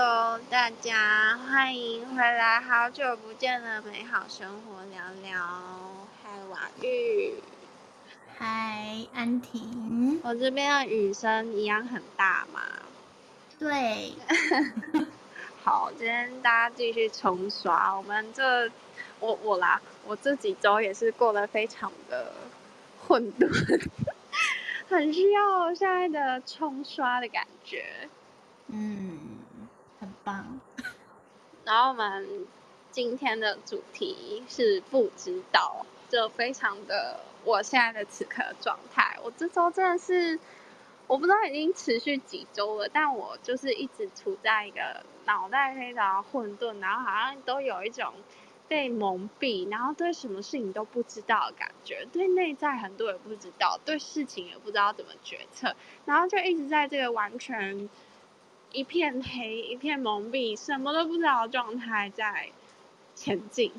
Hello，大家欢迎回来，好久不见的美好生活聊聊。嗨，瓦玉。嗨，安婷。我这边的雨声一样很大嘛？对。好，今天大家继续冲刷。我们这，我我啦，我这几周也是过得非常的混沌，很需要现在的冲刷的感觉。嗯，很 然后我们今天的主题是不知道，就非常的我现在的此刻的状态。我这周真的是，我不知道已经持续几周了，但我就是一直处在一个脑袋非常混沌，然后好像都有一种被蒙蔽，然后对什么事情都不知道的感觉，对内在很多也不知道，对事情也不知道怎么决策，然后就一直在这个完全。一片黑，一片蒙蔽，什么都不知道的状态在前进。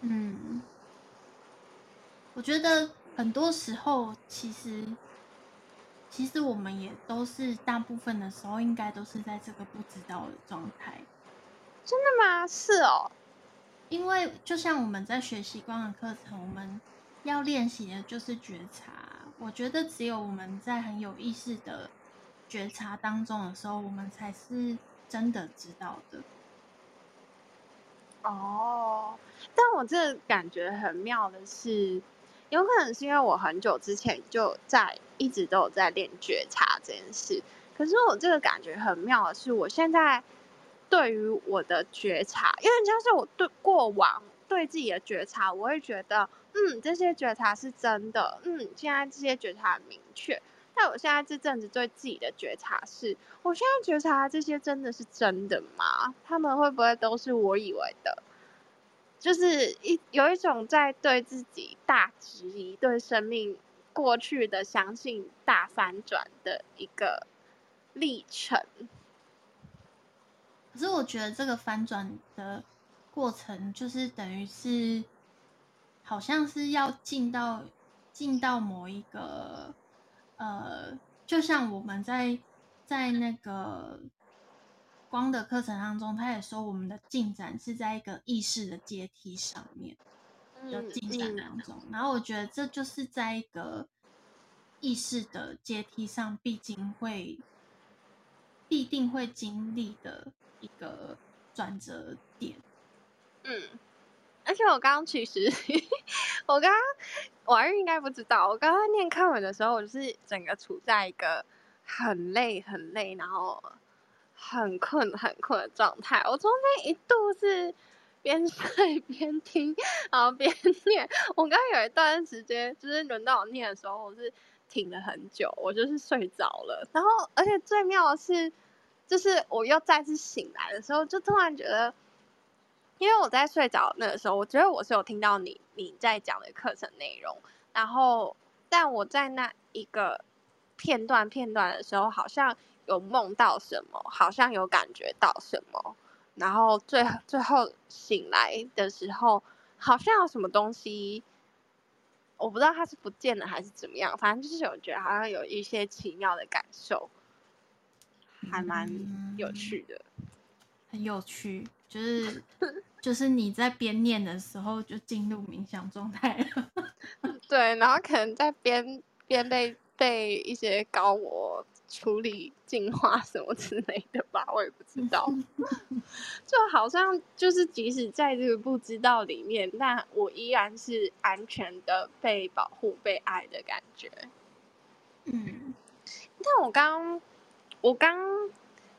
嗯，我觉得很多时候，其实，其实我们也都是大部分的时候，应该都是在这个不知道的状态。真的吗？是哦，因为就像我们在学习光的课程，我们要练习的就是觉察。我觉得只有我们在很有意识的。觉察当中的时候，我们才是真的知道的。哦，但我这感觉很妙的是，有可能是因为我很久之前就在一直都有在练觉察这件事。可是我这个感觉很妙的是，我现在对于我的觉察，因为像是我对过往对自己的觉察，我会觉得，嗯，这些觉察是真的，嗯，现在这些觉察很明确。那我现在这阵子对自己的觉察是，我现在觉察这些真的是真的吗？他们会不会都是我以为的？就是一有一种在对自己大质疑，对生命过去的相信大翻转的一个历程。可是我觉得这个翻转的过程，就是等于是，好像是要进到进到某一个。呃，就像我们在在那个光的课程当中，他也说我们的进展是在一个意识的阶梯上面的进展当中。嗯嗯、然后我觉得这就是在一个意识的阶梯上，必经会必定会经历的一个转折点。嗯。而且我刚刚其实，我刚刚瓦玉应该不知道，我刚刚念课文的时候，我就是整个处在一个很累、很累，然后很困、很困的状态。我中间一度是边睡边听，然后边 念。我刚刚有一段时间，就是轮到我念的时候，我是挺了很久，我就是睡着了。然后，而且最妙的是，就是我又再次醒来的时候，就突然觉得。因为我在睡着那个时候，我觉得我是有听到你你在讲的课程内容，然后但我在那一个片段片段的时候，好像有梦到什么，好像有感觉到什么，然后最最后醒来的时候，好像有什么东西，我不知道它是不见了还是怎么样，反正就是有觉得好像有一些奇妙的感受，还蛮有趣的，嗯，很有趣。就是 就是你在边念的时候就进入冥想状态了，对，然后可能在边边被被一些高我处理净化什么之类的吧，我也不知道，就好像就是即使在这个不知道里面，但我依然是安全的被保护、被爱的感觉。嗯，但我刚我刚，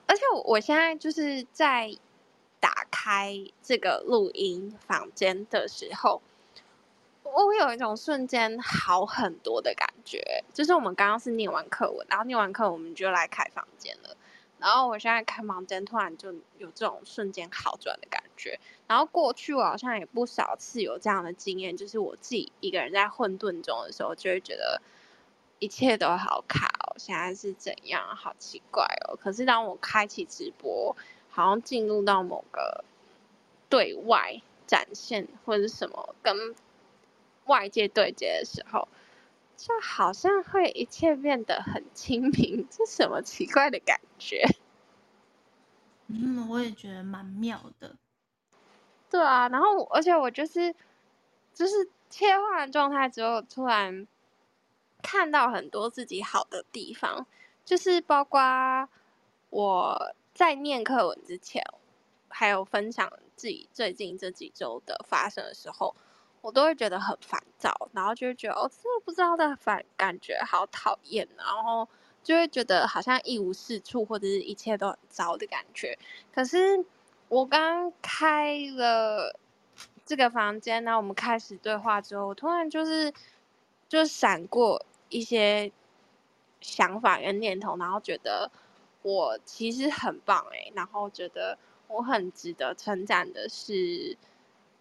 而且我我现在就是在。打开这个录音房间的时候，我有一种瞬间好很多的感觉。就是我们刚刚是念完课文，然后念完课我们就来开房间了。然后我现在开房间，突然就有这种瞬间好转的感觉。然后过去我好像也不少次有这样的经验，就是我自己一个人在混沌中的时候，就会觉得一切都好卡哦，现在是怎样？好奇怪哦。可是当我开启直播，好像进入到某个对外展现或者什么跟外界对接的时候，就好像会一切变得很清明，这什么奇怪的感觉？嗯，我也觉得蛮妙的。对啊，然后而且我就是就是切换状态之后，突然看到很多自己好的地方，就是包括我在念课文之前，还有分享自己最近这几周的发生的时候。我都会觉得很烦躁，然后就会觉得哦，真的不知道的反感觉好讨厌，然后就会觉得好像一无是处，或者是一切都很糟的感觉。可是我刚开了这个房间，然后我们开始对话之后，我突然就是就闪过一些想法跟念头，然后觉得我其实很棒诶，然后觉得我很值得称赞的是。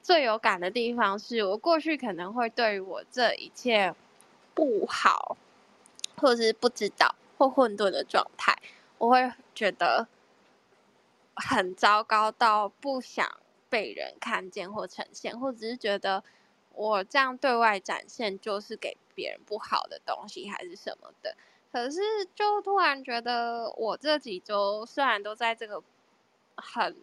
最有感的地方是我过去可能会对于我这一切不好，或者是不知道或混沌的状态，我会觉得很糟糕到不想被人看见或呈现，或者是觉得我这样对外展现就是给别人不好的东西还是什么的。可是就突然觉得我这几周虽然都在这个很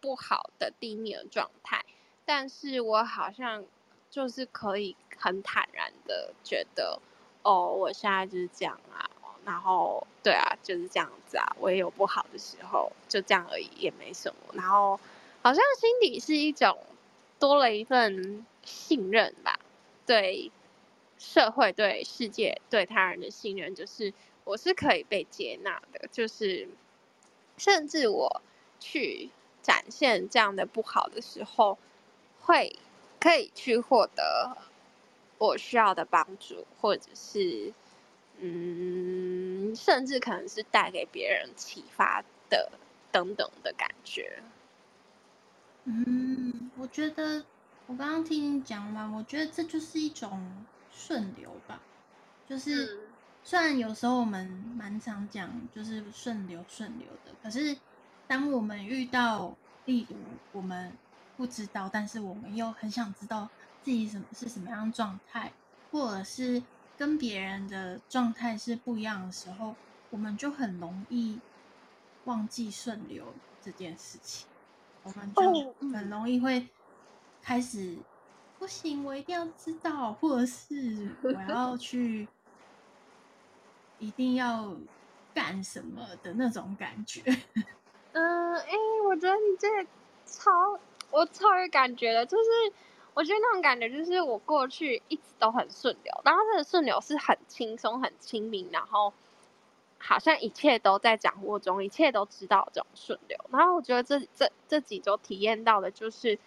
不好的地面状态。但是我好像就是可以很坦然的觉得，哦，我现在就是这样啊，然后对啊，就是这样子啊，我也有不好的时候，就这样而已，也没什么。然后好像心底是一种多了一份信任吧，对社会、对世界、对他人的信任，就是我是可以被接纳的，就是甚至我去展现这样的不好的时候。会可以去获得我需要的帮助，或者是嗯，甚至可能是带给别人启发的等等的感觉。嗯，我觉得我刚刚听你讲完，我觉得这就是一种顺流吧。就是、嗯、虽然有时候我们蛮常讲就是顺流顺流的，可是当我们遇到，例如我们。不知道，但是我们又很想知道自己什么是什么样状态，或者是跟别人的状态是不一样的时候，我们就很容易忘记顺流这件事情。我们就很容易会开始不行，我一定要知道，或者是我要去一定要干什么的那种感觉。嗯，哎，我觉得你这超。我超有感觉的，就是我觉得那种感觉，就是我过去一直都很顺流，然后这个顺流是很轻松、很亲民，然后好像一切都在掌握中，一切都知道这种顺流。然后我觉得这这这几周体验到的就是，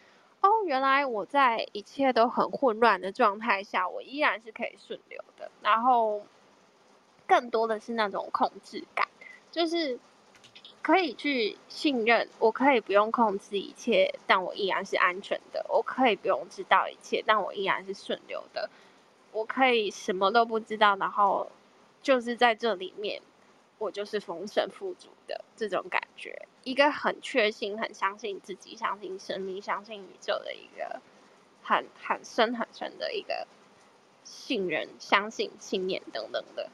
哦，原来我在一切都很混乱的状态下，我依然是可以顺流的。然后更多的是那种控制感，就是。可以去信任，我可以不用控制一切，但我依然是安全的。我可以不用知道一切，但我依然是顺流的。我可以什么都不知道，然后就是在这里面，我就是丰盛富足的这种感一个很确信、很相信自己、相信生命、相信宇宙的一个很很深很深的一个信任、相信、信念等等的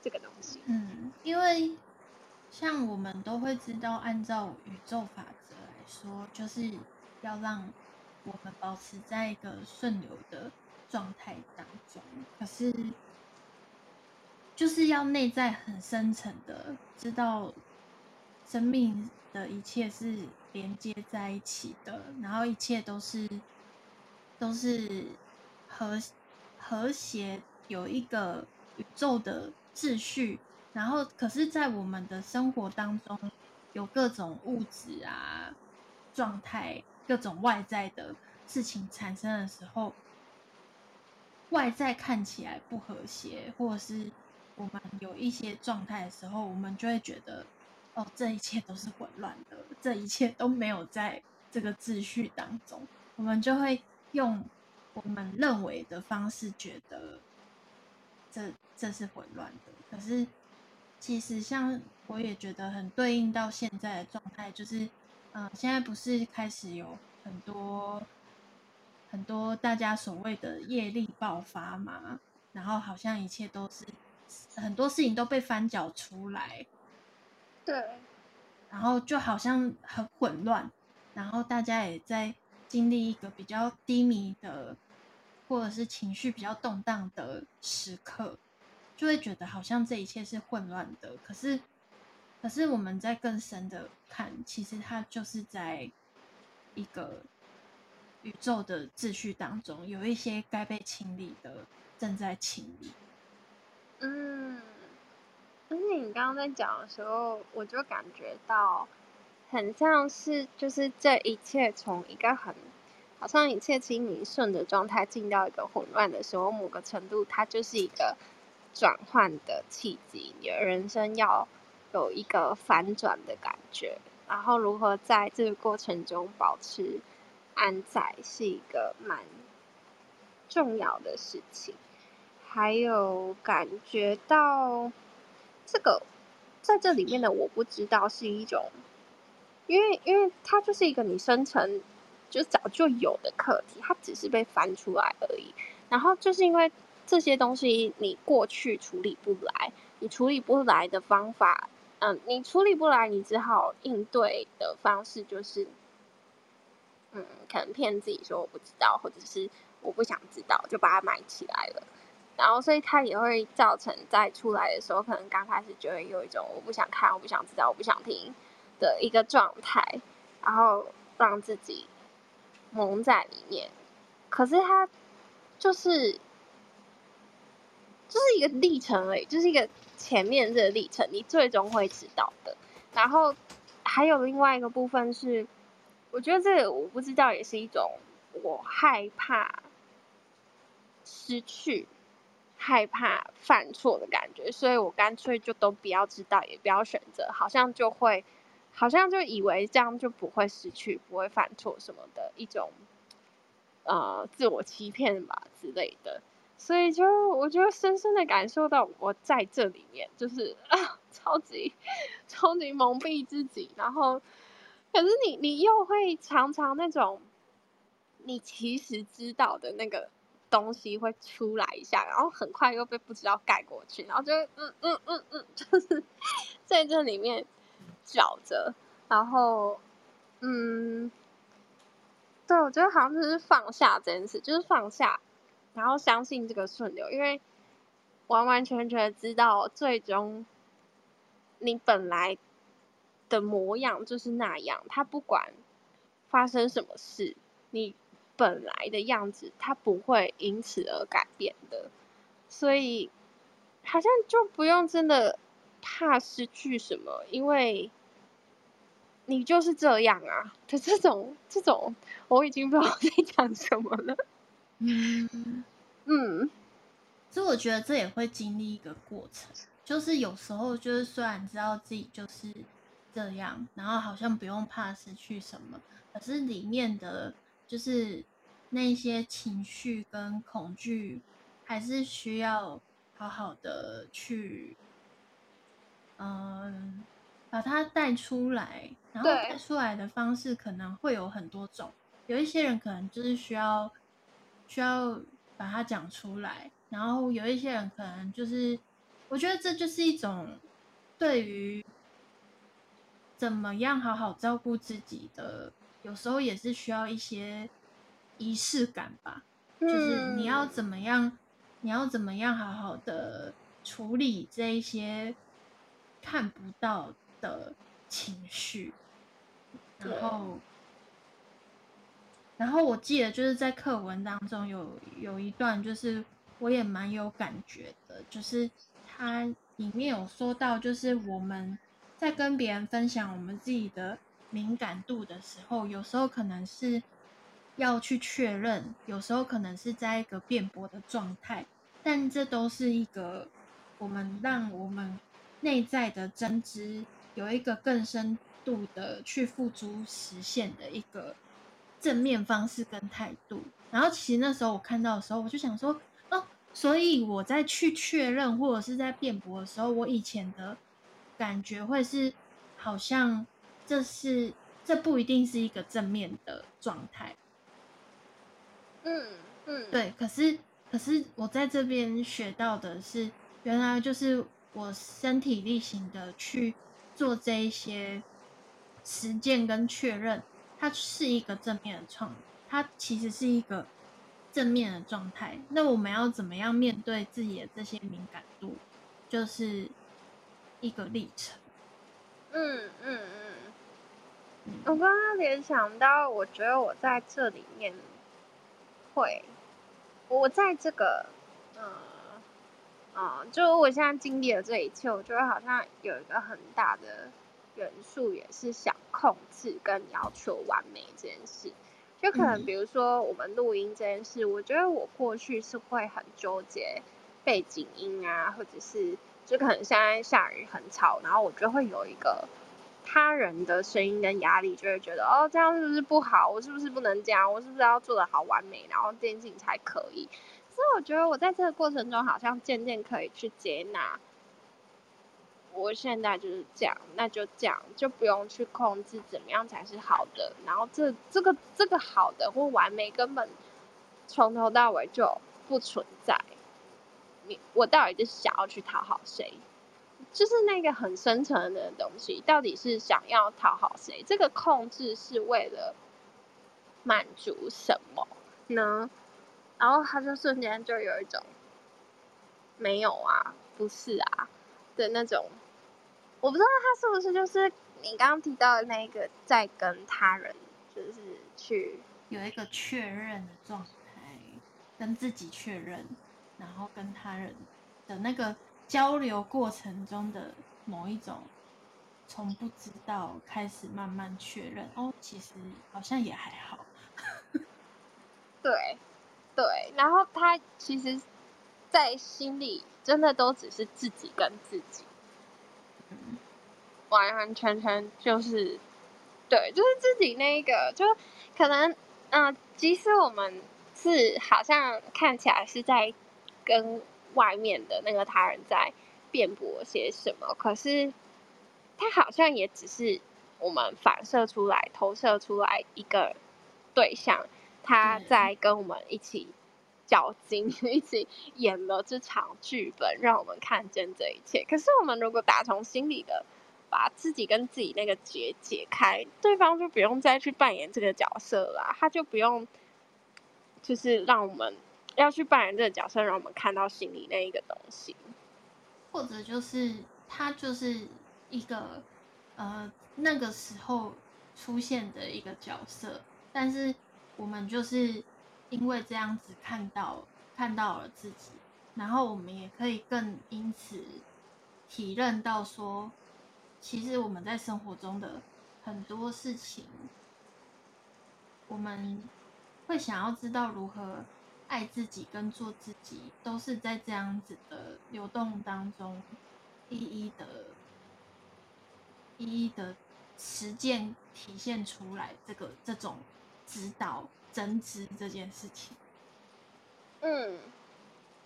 这个东西。嗯，因为。像我们都会知道，按照宇宙法则来说，就是要让我们保持在一个顺流的状态当中。可是，就是要内在很深层的知道，生命的一切是连接在一起的，然后一切都是都是和和谐，有一个宇宙的秩序。然后，可是，在我们的生活当中，有各种物质啊、状态、各种外在的事情产生的时候，外在看起来不和谐，或者是我们有一些状态的时候，我们就会觉得，哦，这一切都是混乱的，这一切都没有在这个秩序当中，我们就会用我们认为的方式觉得这这是混乱的，可是。其实，像我也觉得很对应到现在的状态，就是，嗯、现在不是开始有很多很多大家所谓的业力爆发嘛，然后好像一切都是很多事情都被翻搅出来。对，然后就好像很混乱，然后大家也在经历一个比较低迷的，或者是情绪比较动荡的时刻，就会觉得好像这一切是混乱的。可是，可是我们在更深的看，其实它就是在一个宇宙的秩序当中，有一些该被清理的正在清理。嗯。而且你刚刚在讲的时候，我就感觉到，很像是就是这一切从一个很，好像一切清明顺的状态，进到一个混乱的时候，某个程度它就是一个转换的契机。你的人生要有一个反转的感觉，然后如何在这个过程中保持安在，是一个蛮重要的事情。还有感觉到。这个在这里面的我不知道是一种，因为因为它就是一个你生成就早就有的课题，它只是被翻出来而已。然后就是因为这些东西你过去处理不来，你处理不来的方法，嗯，你处理不来，你只好应对的方式就是，嗯，可能骗自己说我不知道，或者是我不想知道，就把它埋起来了。然后，所以它也会造成在出来的时候，可能刚开始就会有一种我不想看、我不想知道、我不想听的一个状态，然后让自己蒙在里面。可是它就是就是一个历程而已，就是一个前面这个历程，你最终会知道的。然后还有另外一个部分是，我觉得这个我不知道，也是一种我害怕失去。害怕犯错的感觉，所以我干脆就都不要知道，也不要选择，好像就会，好像就以为这样就不会失去，不会犯错什么的一种，呃，自我欺骗吧之类的。所以就我就深深的感受到，我在这里面就是啊，超级超级蒙蔽自己，然后，可是你你又会常常那种，你其实知道的那个。东西会出来一下，然后很快又被不知道盖过去，然后就嗯嗯嗯嗯，就是在这里面搅着，然后嗯，对，我觉得好像就是放下这件事，就是放下，然后相信这个顺流，因为完完全全知道最终你本来的模样就是那样，他不管发生什么事，你。本来的样子，它不会因此而改变的，所以好像就不用真的怕失去什么，因为你就是这样啊。的这种这种，我已经不知道在讲什么了。嗯嗯，所以我觉得这也会经历一个过程，就是有时候就是虽然知道自己就是这样，然后好像不用怕失去什么，可是里面的。就是那些情绪跟恐惧，还是需要好好的去，嗯，把它带出来。然后带出来的方式可能会有很多种，有一些人可能就是需要需要把它讲出来，然后有一些人可能就是，我觉得这就是一种对于怎么样好好照顾自己的。有时候也是需要一些仪式感吧，嗯，就是你要怎么样，你要怎么样好好的处理这一些看不到的情绪，然后，然后我记得就是在课文当中有有一段，就是我也蛮有感觉的，就是它里面有说到，就是我们在跟别人分享我们自己的。敏感度的时候，有时候可能是要去确认，有时候可能是在一个辩驳的状态，但这都是一个我们让我们内在的真知有一个更深度的去付诸实现的一个正面方式跟态度。然后，其实那时候我看到的时候，我就想说，哦，所以我在去确认或者是在辩驳的时候，我以前的感觉会是好像。这是这不一定是一个正面的状态，嗯嗯，对。可是可是我在这边学到的是，原来就是我身体力行的去做这一些实践跟确认，它是一个正面的创，它其实是一个正面的状态。那我们要怎么样面对自己的这些敏感度，就是一个历程。嗯嗯嗯，我刚刚联想到，我觉得我在这里面会，我在这个，嗯、呃、啊、呃，就我现在经历了这一切，我觉得好像有一个很大的。元素也是想控制跟要求完美这件事，就可能比如说我们录音这件事，我觉得我过去是会很纠结背景音啊，或者是就可能现在下雨很吵，然后我就会有一个他人的声音跟压力，就会觉得哦，这样是不是不好？我是不是不能这样？我是不是要做得好完美，然后电竞才可以？所以我觉得我在这个过程中好像渐渐可以去接纳。我现在就是这样，那就这样，就不用去控制怎么样才是好的。然后这这个这个好的或完美，根本从头到尾就不存在。你我到底是想要去讨好谁？就是那个很深层的东西，到底是想要讨好谁？这个控制是为了满足什么呢？然后他就瞬间就有一种没有啊，不是啊的那种。我不知道他是不是就是你刚刚提到的那个，在跟他人就是去有一个确认的状态，跟自己确认，然后跟他人的那个交流过程中的某一种，从不知道开始慢慢确认，哦，其实好像也还好。对，对，然后他其实，在心里真的都只是自己跟自己。完完全全就是，对，就是自己那一个，就可能，嗯、呃，即使我们是好像看起来是在跟外面的那个他人在辩驳些什么，可是他好像也只是我们反射出来、投射出来一个对象，他在跟我们一起较劲，一起演了这场剧本，让我们看见这一切。可是我们如果打从心里的。把自己跟自己那个结解开，对方就不用再去扮演这个角色啦，他就不用，就是让我们要去扮演这个角色，让我们看到心里那一个东西，或者就是他就是一个呃那个时候出现的一个角色，但是我们就是因为这样子看到看到了自己，然后我们也可以更因此体认到说。其实我们在生活中的很多事情，我们会想要知道如何爱自己跟做自己，都是在这样子的流动当中，一一的、一一的实践体现出来。这个这种指导、真知这件事情，嗯，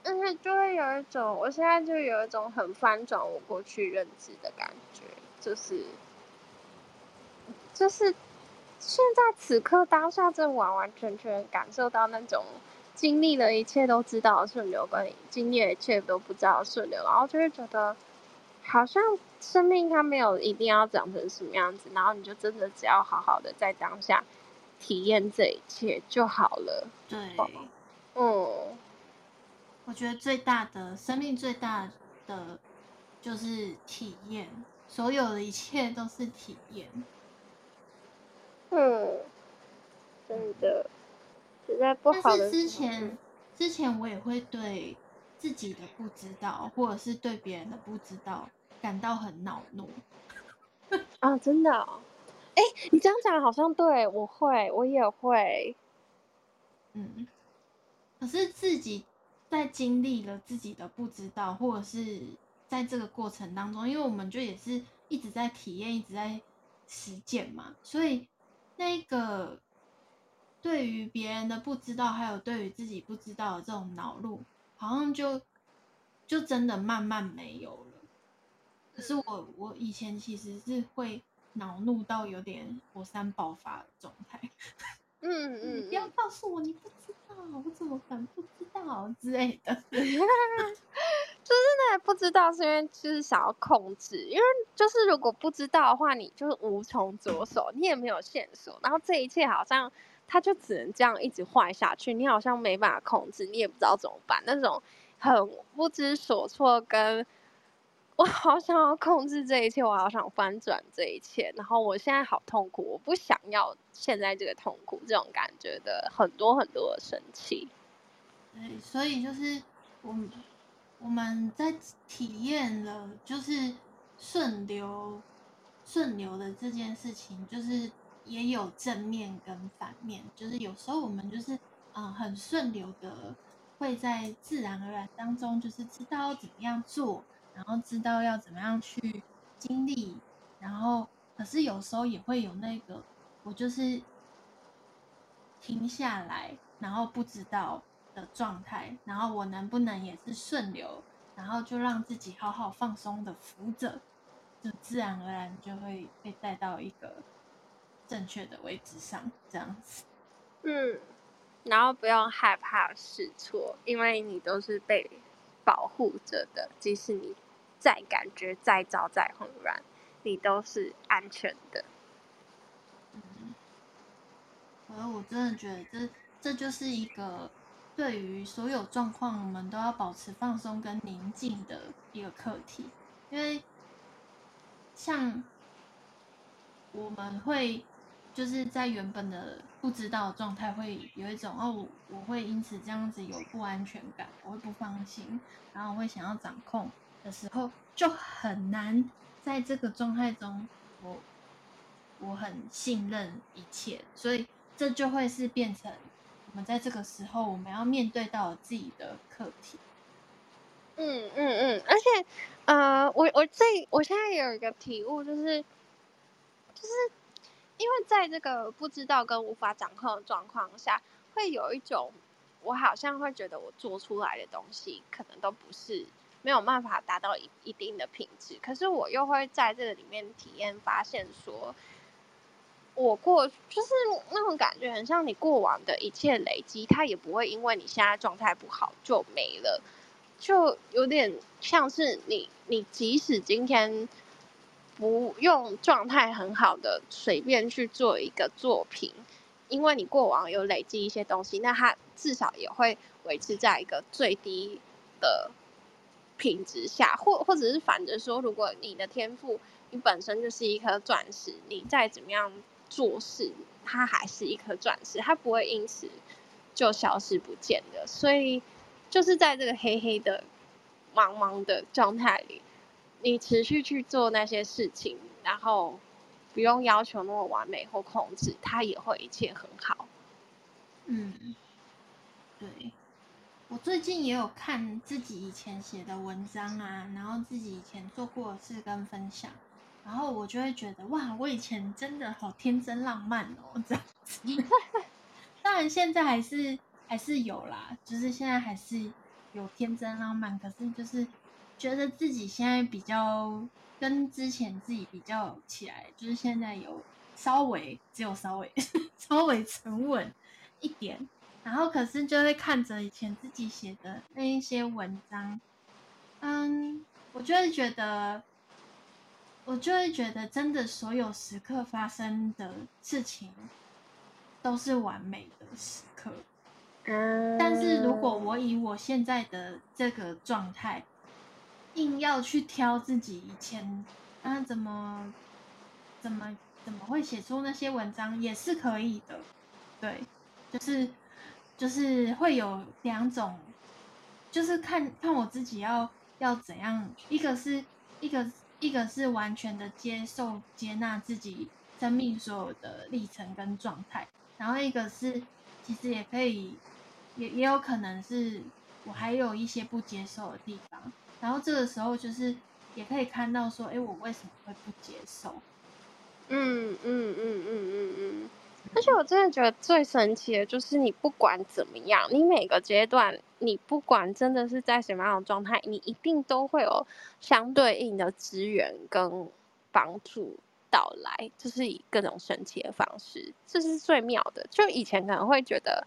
但是就会有一种，我现在就有一种很翻转我过去认知的感觉。就是，就是现在此刻当下，正完完全全感受到那种经历了一切都知道的顺流，跟经历了一切都不知道的顺流，然后就会觉得好像生命它没有一定要长成什么样子，然后你就真的只要好好的在当下体验这一切就好了。对，嗯，我觉得最大的生命最大的就是体验。所有的一切都是体验。嗯，真的，实在不好的。但是之前，之前我也会对自己的不知道，或者是对别人的不知道感到很恼怒。啊，真的哦？哎，你这样讲好像对，我会，我也会。嗯，可是自己在经历了自己的不知道，或者是。在这个过程当中，因为我们就也是一直在体验，一直在实践嘛，所以那个对于别人的不知道，还有对于自己不知道的这种恼怒，好像就就真的慢慢没有了。可是我我以前其实是会恼怒到有点火山爆发的状态。嗯嗯，你不要告诉我你不知道，我怎么敢不知道之类的。就是那不知道是因为就是想要控制，因为就是如果不知道的话，你就是无从着手，你也没有线索，然后这一切好像他就只能这样一直坏下去，你好像没办法控制，你也不知道怎么办，那种很不知所措，跟我好想要控制这一切，我好想翻转这一切，然后我现在好痛苦，我不想要现在这个痛苦，这种感觉的很多很多的生气。对，所以就是我们。我们在体验了就是顺流，顺流的这件事情，就是也有正面跟反面。就是有时候我们就是嗯很顺流的，会在自然而然当中，就是知道怎么样做，然后知道要怎么样去经历，然后可是有时候也会有那个我就是停下来，然后不知道。的状态，然后我能不能也是顺流，然后就让自己好好放松的浮着，就自然而然就会被带到一个正确的位置上，这样子。嗯，然后不用害怕试错，因为你都是被保护着的，即使你再感觉再糟再混乱，你都是安全的。嗯，而我真的觉得这这就是一个。对于所有状况，我们都要保持放松跟宁静的一个课题，因为像我们会就是在原本的不知道状态，会有一种哦，我会因此这样子有不安全感，我会不放心，然后我会想要掌控的时候，就很难在这个状态中，我我很信任一切，所以这就会是变成。我们在这个时候，我们要面对到自己的课题。嗯嗯嗯，而且，呃，我我这我现在有一个体悟，就是，就是因为在这个不知道跟无法掌控的状况下，会有一种，我好像会觉得我做出来的东西可能都不是没有办法达到一一定的品质，可是我又会在这个里面体验发现说。我过就是那种感觉，很像你过往的一切累积，它也不会因为你现在状态不好就没了，就有点像是你，你即使今天不用状态很好的随便去做一个作品，因为你过往有累积一些东西，那它至少也会维持在一个最低的品质下，或或者是反着说，如果你的天赋你本身就是一颗钻石，你再怎么样。做事，它还是一颗钻石，它不会因此就消失不见的。所以，就是在这个黑黑的、茫茫的状态里，你持续去做那些事情，然后不用要求那么完美或控制，它也会一切很好。嗯，对。我最近也有看自己以前写的文章啊，然后自己以前做过的事跟分享。然后我就会觉得哇，我以前真的好天真浪漫哦，这样子。当然现在还是还是有啦，就是现在还是有天真浪漫，可是就是觉得自己现在比较跟之前自己比较起来，就是现在有稍微只有稍微 稍微沉稳一点。然后可是就会看着以前自己写的那一些文章，嗯，我就会觉得。我就会觉得，真的所有时刻发生的事情都是完美的时刻。嗯，但是如果我以我现在的这个状态，硬要去挑自己以前，啊，怎么怎么怎么会写出那些文章，也是可以的。对，就是就是会有两种，就是看看我自己要要怎样，一个是一个。一个是完全的接受、接纳自己生命所有的历程跟状态，然后一个是其实也可以，也也有可能是我还有一些不接受的地方，然后这个时候就是也可以看到说，哎，我为什么会不接受？嗯嗯嗯嗯嗯嗯。而且我真的觉得最神奇的就是，你不管怎么样，你每个阶段，你不管真的是在什么样的状态，你一定都会有相对应的资源跟帮助到来，就是以各种神奇的方式，这是最妙的。就以前可能会觉得，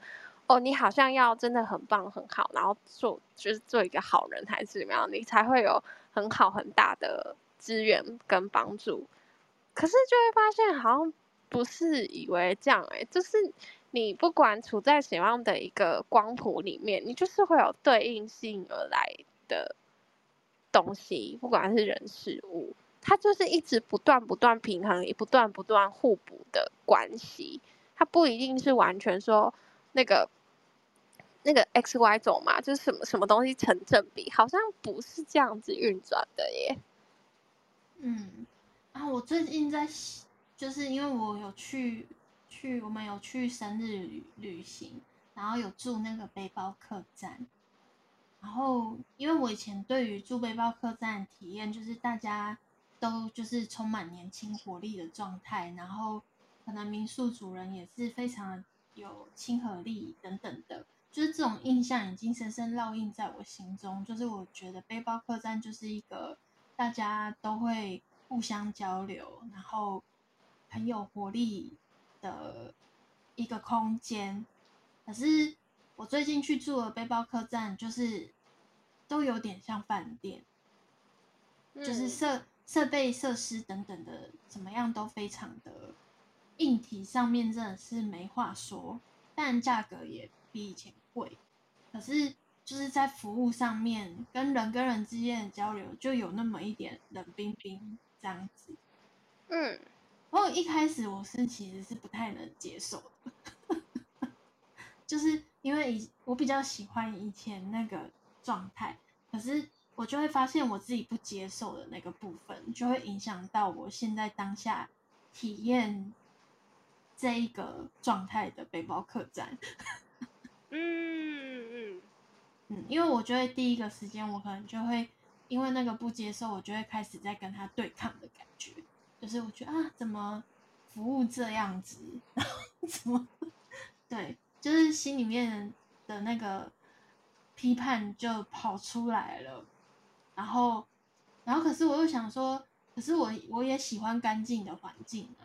哦，你好像要真的很棒很好，然后做就是做一个好人还是怎么样，你才会有很好很大的资源跟帮助。可是就会发现，好像不是以为这样哎、就是你不管处在什么样的一个光谱里面，你就是会有对应性而来的东西，不管是人事物。它就是一直不断不断平衡，也不断不断互补的关系。它不一定是完全说那个那个 x y 轴嘛，就是什么什么东西成正比，好像不是这样子运转的耶。嗯，啊，我最近在，就是因为我有去去，我们有去生日旅旅行，然后有住那个背包客栈。然后，因为我以前对于住背包客栈体验，就是大家。都就是充满年轻活力的状态，然后可能民宿主人也是非常有亲和力等等的，就是这种印象已经深深烙印在我心中。就是我觉得背包客栈就是一个大家都会互相交流，然后很有活力的一个空间。可是我最近去住的背包客栈，就是都有点像饭店，就是设。设备设施等等的怎么样都非常的硬体上面真的是没话说，但价格也比以前贵。可是就是在服务上面，跟人跟人之间的交流就有那么一点冷冰冰这样子。嗯，然后一开始我是其实是不太能接受的，就是因为以我比较喜欢以前那个状态，可是。我就会发现我自己不接受的那个部分，就会影响到我现在当下体验这一个状态的背包客栈。嗯嗯嗯，因为我觉得第一个时间我可能就会因为那个不接受，我就会开始在跟他对抗的感觉，就是我觉得啊，怎么服务这样子，然后怎么对，就是心里面的那个批判就跑出来了。然后，然后可是我又想说，可是我我也喜欢干净的环境啊，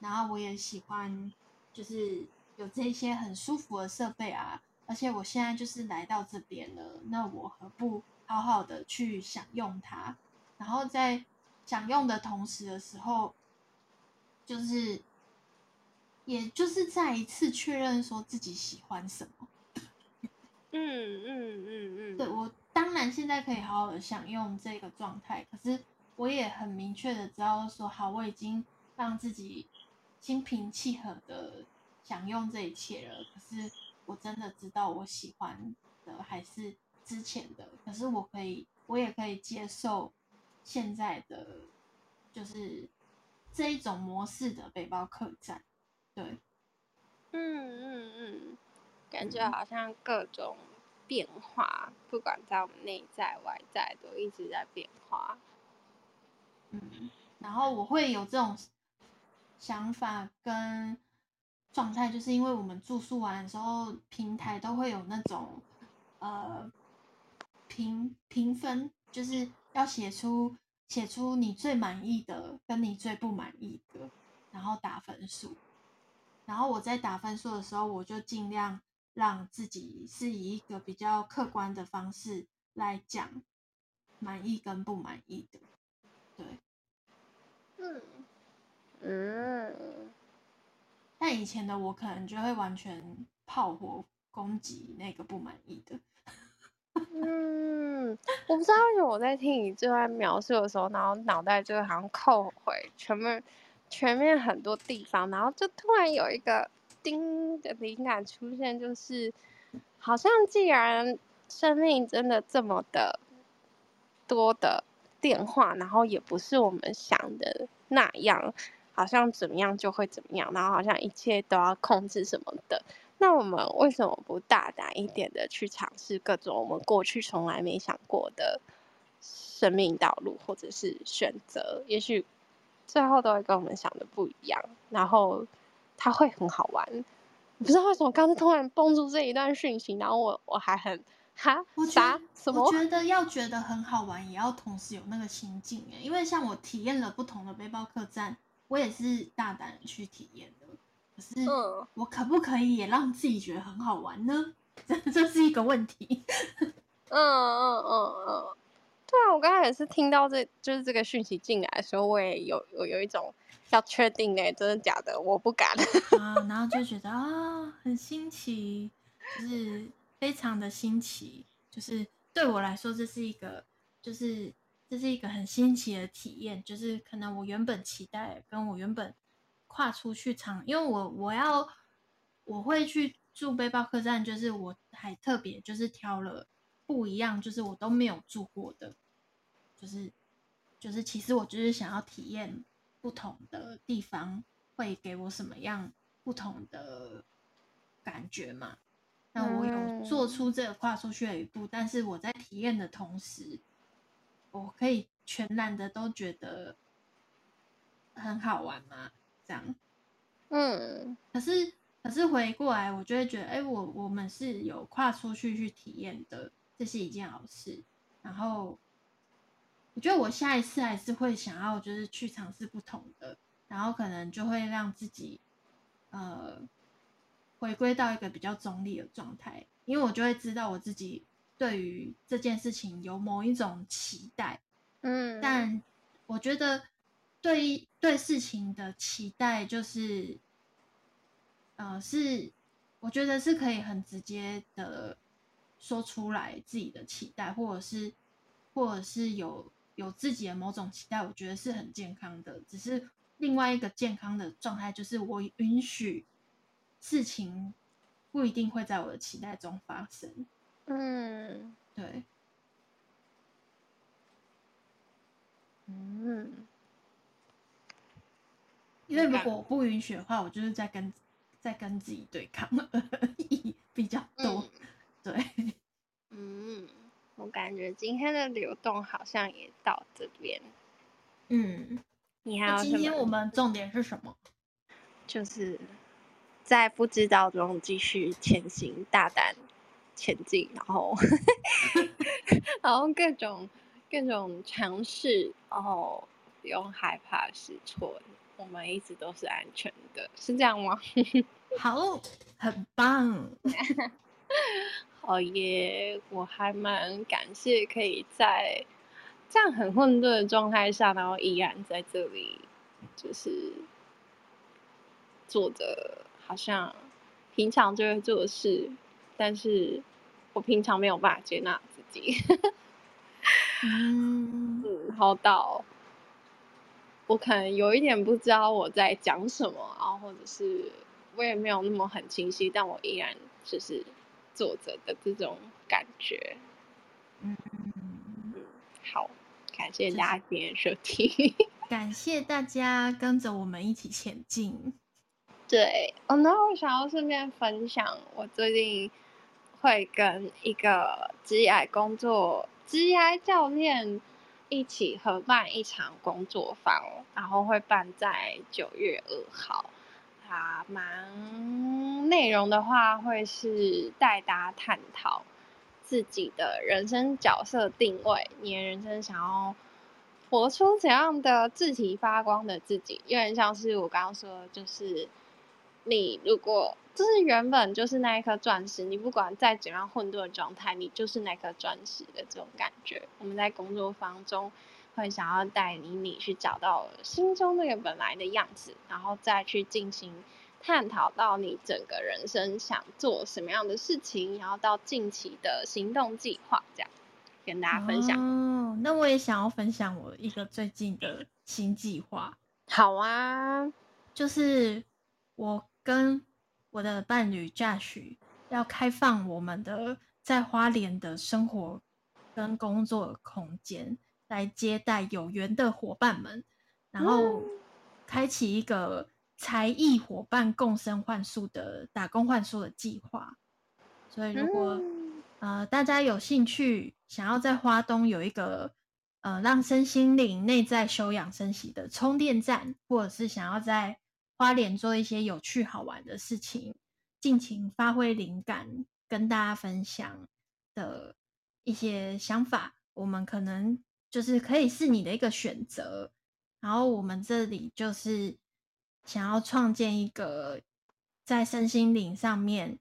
然后我也喜欢就是有这些很舒服的设备啊，而且我现在就是来到这边了，那我何不好好的去享用它？然后在享用的同时的时候，就是也就是再一次确认说自己喜欢什么。嗯嗯嗯嗯，对我。当然，现在可以好好的享用这个状态。可是，我也很明确的知道说，好，我已经让自己心平气和的享用这一切了。可是，我真的知道我喜欢的还是之前的。可是，我可以，我也可以接受现在的，就是这一种模式的背包客栈。对，嗯嗯嗯，感觉好像各种。变化，不管在我们内在外在，都一直在变化。嗯，然后我会有这种想法跟状态，就是因为我们住宿完的时候，平台都会有那种呃评评分，就是要写出写出你最满意的跟你最不满意的，然后打分数。然后我在打分数的时候，我就尽量。让自己是以一个比较客观的方式来讲满意跟不满意的，对，嗯嗯，但以前的我可能就会完全炮火攻击那个不满意的，嗯，我不知道为什么我在听你这段描述的时候，然后脑袋就好像扣回全面全面很多地方，然后就突然有一个。叮的灵感出现，就是好像既然生命真的这么的多的变化，然后也不是我们想的那样，好像怎么样就会怎么样，然后好像一切都要控制什么的。那我们为什么不大胆一点的去尝试各种我们过去从来没想过的生命道路，或者是选择？也许最后都会跟我们想的不一样，然后。它会很好玩，不知道为什么刚才突然蹦出这一段讯息，然后我我还很哈啥什么？我觉 得要觉得很好玩，也要同时有那个心境诶，因为像我体验了不同的背包客栈，我也是大胆去体验的。可是，我可不可以也让自己觉得很好玩呢？这这是一个问题。嗯嗯嗯嗯，对啊，我刚才也是听到这就是这个讯息进来的时候，我也有有有一种要确定哎，真的假的？我不敢 啊，然后就觉得啊，很新奇，就是非常的新奇，就是对我来说，这是一个就是。这是一个很新奇的体验，就是可能我原本期待跟我原本跨出去尝，因为我我要我会去住背包客栈，就是我还特别就是挑了不一样，就是我都没有住过的，就是就是其实我就是想要体验不同的地方会给我什么样不同的感觉嘛。那我有做出这个跨出去的一步，但是我在体验的同时。我可以全然的都觉得很好玩吗？这样，嗯，可是可是回过来，我就会觉得，哎、欸，我我们是有跨出去去体验的，这是一件好事。然后，我觉得我下一次还是会想要，就是去尝试不同的，然后可能就会让自己呃回归到一个比较中立的状态，因为我就会知道我自己。对于这件事情有某一种期待，嗯，但我觉得对对事情的期待就是，呃，是我觉得是可以很直接的说出来自己的期待，或者是或者是有有自己的某种期待，我觉得是很健康的。只是另外一个健康的状态就是我允许事情不一定会在我的期待中发生。嗯，对，嗯，因为如果我不允许的话，我就是在跟在跟自己对抗 而已，比较多。嗯、对，嗯，我感觉今天的流动好像也到这边。嗯，你还有今天我们重点是什么？就是在不知道中继续前行，大胆。前进，然后，然后各种各种尝试，然后不用害怕试错，我们一直都是安全的，是这样吗？好，很棒，好耶！我还蛮感谢可以在这样很混沌的状态下，然后依然在这里，就是做着好像平常就会做的事。但是我平常没有办法接纳自己，嗯，嗯，好到我可能有一点不知道我在讲什么，然后或者是我也没有那么很清晰，但我依然就是坐着的这种感觉，嗯嗯，好，感谢大家今天收听，感谢大家跟着我们一起前进，对，哦，那我想要顺便分享我最近。会跟一个 GI 工作、GI 教练一起合办一场工作坊，然后会办在九月二号。啊蛮内容的话，会是带大家探讨自己的人生角色定位，你的人生想要活出怎样的自体发光的自己，有点像是我刚刚说，就是你如果。就是原本就是那一颗钻石，你不管再怎样混沌的状态，你就是那颗钻石的这种感觉。我们在工作坊中会想要带领你去找到心中那个本来的样子，然后再去进行探讨到你整个人生想做什么样的事情，然后到近期的行动计划，这样跟大家分享。哦，那我也想要分享我一个最近的新计划。好啊，就是我跟。我的伴侣 Josh 要开放我们的在花莲的生活跟工作的空间，来接待有缘的伙伴们，然后开启一个才艺伙伴共生换宿的打工换宿的计划。所以，如果呃大家有兴趣，想要在花东有一个呃让身心灵内在修养生息的充电站，或者是想要在花莲做一些有趣好玩的事情，尽情发挥灵感，跟大家分享的一些想法，我们可能就是可以是你的一个选择。然后我们这里就是想要创建一个在身心灵上面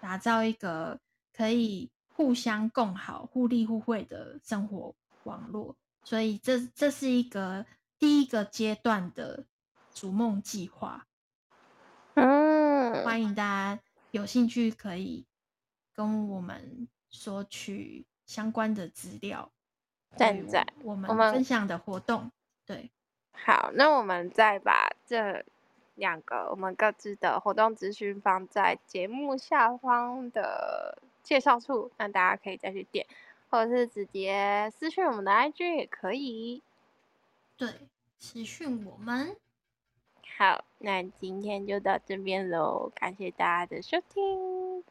打造一个可以互相共好、互利互惠的生活网络。所以这这是一个第一个阶段的逐梦计划。嗯，欢迎大家有兴趣可以跟我们索取相关的资料。现在我们分享的活动，对，好，那我们再把这两个我们各自的活动资讯放在节目下方的介绍处，让大家可以再去点，或者是直接私讯我们的 IG 也可以。对，私讯我们。好，那今天就到这边喽，感谢大家的收听。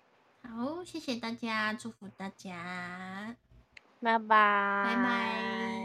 好，谢谢大家，祝福大家。拜拜。拜拜。